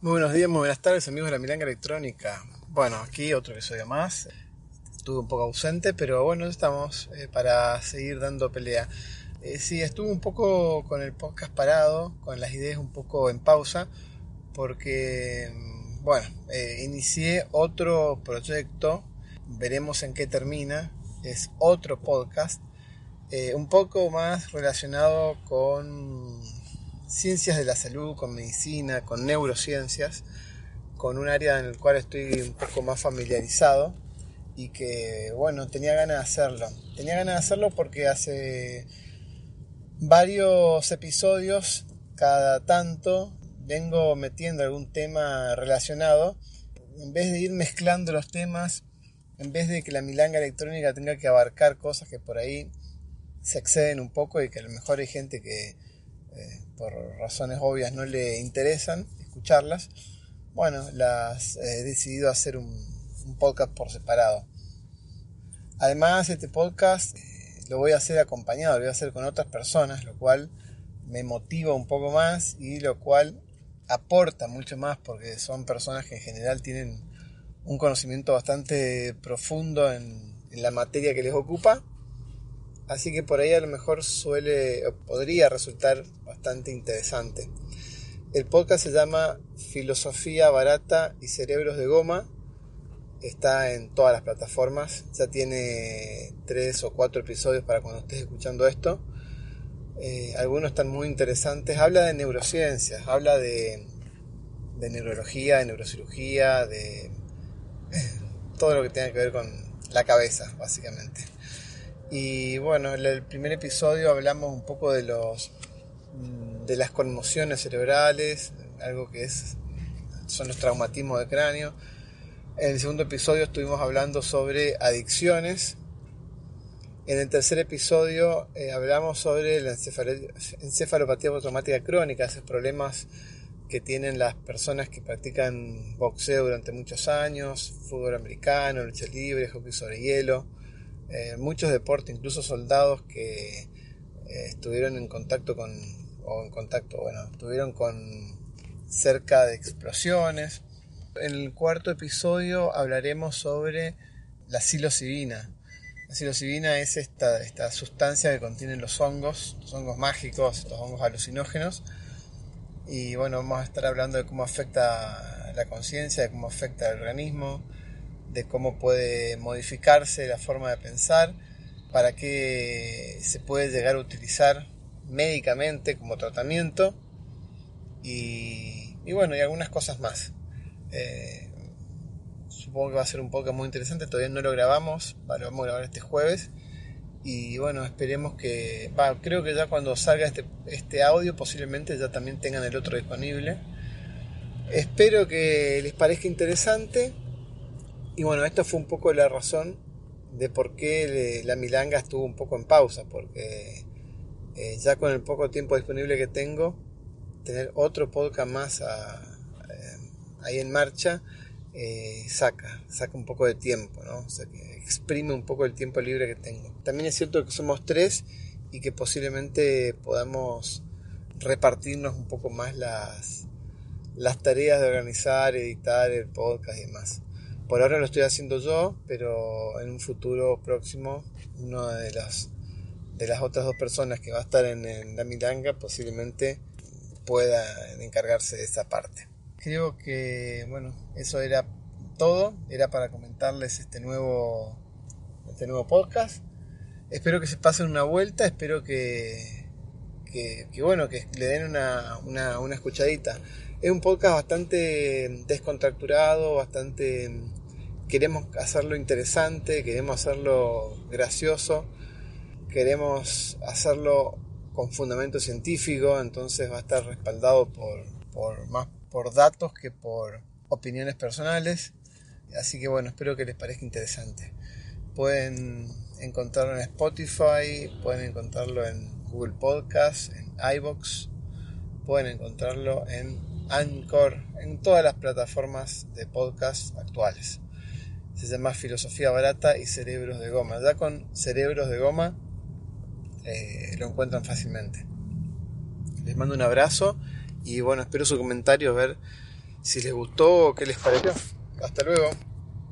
Muy buenos días, muy buenas tardes amigos de la Milanga Electrónica. Bueno, aquí otro episodio más. Estuve un poco ausente, pero bueno, estamos eh, para seguir dando pelea. Eh, sí, estuve un poco con el podcast parado, con las ideas un poco en pausa, porque, mm, bueno, eh, inicié otro proyecto, veremos en qué termina, es otro podcast, un poco más relacionado con ciencias de la salud, con medicina, con neurociencias, con un área en el cual estoy un poco más familiarizado y que, bueno, tenía ganas de hacerlo. Tenía ganas de hacerlo porque hace varios episodios, cada tanto, vengo metiendo algún tema relacionado. En vez de ir mezclando los temas, en vez de que la milanga electrónica tenga que abarcar cosas que por ahí se exceden un poco y que a lo mejor hay gente que por razones obvias no le interesan escucharlas, bueno, las he decidido hacer un, podcast por separado. Además, este podcast eh, lo voy a hacer acompañado, lo voy a hacer con otras personas, lo cual me motiva un poco más y lo cual aporta mucho más porque son personas que en general tienen un conocimiento bastante profundo en la materia que les ocupa Así que por ahí a lo mejor suele o podría resultar bastante interesante. El podcast se llama Filosofía Barata y Cerebros de Goma. Está en todas las plataformas. Ya tiene tres o cuatro episodios para cuando estés escuchando esto. Eh, algunos están muy interesantes. Habla de neurociencias, habla de, de neurología, de neurocirugía, de todo lo que tenga que ver con la cabeza, básicamente. Y bueno, en el primer episodio hablamos un poco de los de las conmociones cerebrales, algo que es son los traumatismos de cráneo. En el segundo episodio estuvimos hablando sobre adicciones. En el tercer episodio eh, hablamos sobre la encefalopatía traumática crónica, esos problemas que tienen las personas que practican boxeo durante muchos años, fútbol americano, lucha libre, hockey sobre hielo eh, muchos deportes, incluso soldados que eh, estuvieron en contacto con, o en contacto, bueno, estuvieron con cerca de explosiones. En el cuarto episodio hablaremos sobre la psilocibina. La psilocibina es esta, esta sustancia que contienen los hongos, los hongos mágicos, los hongos alucinógenos. Y bueno, vamos a estar hablando de cómo afecta la conciencia, de cómo afecta el organismo, de cómo puede modificarse la forma de pensar, para qué se puede llegar a utilizar médicamente como tratamiento y, bueno, y algunas cosas más. Eh, supongo que va a ser un podcast muy interesante, todavía no lo grabamos, lo vamos a grabar este jueves y bueno, esperemos que, creo que ya cuando salga este, este audio posiblemente ya también tengan el otro disponible. Espero que les parezca interesante y bueno, esta fue un poco la razón de por qué la milanga estuvo un poco en pausa, porque eh, ya con el poco tiempo disponible que tengo, tener otro podcast más eh, ahí en marcha eh, saca, saca un poco de tiempo, ¿no? O sea, que exprime un poco el tiempo libre que tengo. También es cierto que somos tres y que posiblemente podamos repartirnos un poco más las, las tareas de organizar, editar el podcast y demás. Por ahora lo estoy haciendo yo, pero en un futuro próximo, una de las, de las otras dos personas que va a estar en, la milanga posiblemente pueda encargarse de esa parte. Creo que, bueno, eso era todo, era para comentarles este nuevo, este nuevo podcast. Espero que se pasen una vuelta, espero que, que, bueno, que le den una, una, una escuchadita. Es un podcast bastante descontracturado, bastante queremos hacerlo interesante, queremos hacerlo gracioso, queremos hacerlo con fundamento científico, entonces va a estar respaldado por, más por datos que por opiniones personales. Así que bueno, espero que les parezca interesante. Pueden encontrarlo en Spotify, pueden encontrarlo en Google Podcast, en iBox, pueden encontrarlo en Anchor, en todas las plataformas de podcast actuales se llama Filosofía Barata y Cerebros de Goma. Ya con Cerebros de Goma eh, lo encuentran fácilmente. Les mando un abrazo y bueno, espero su comentario, ver si les gustó, qué les pareció. Hasta luego.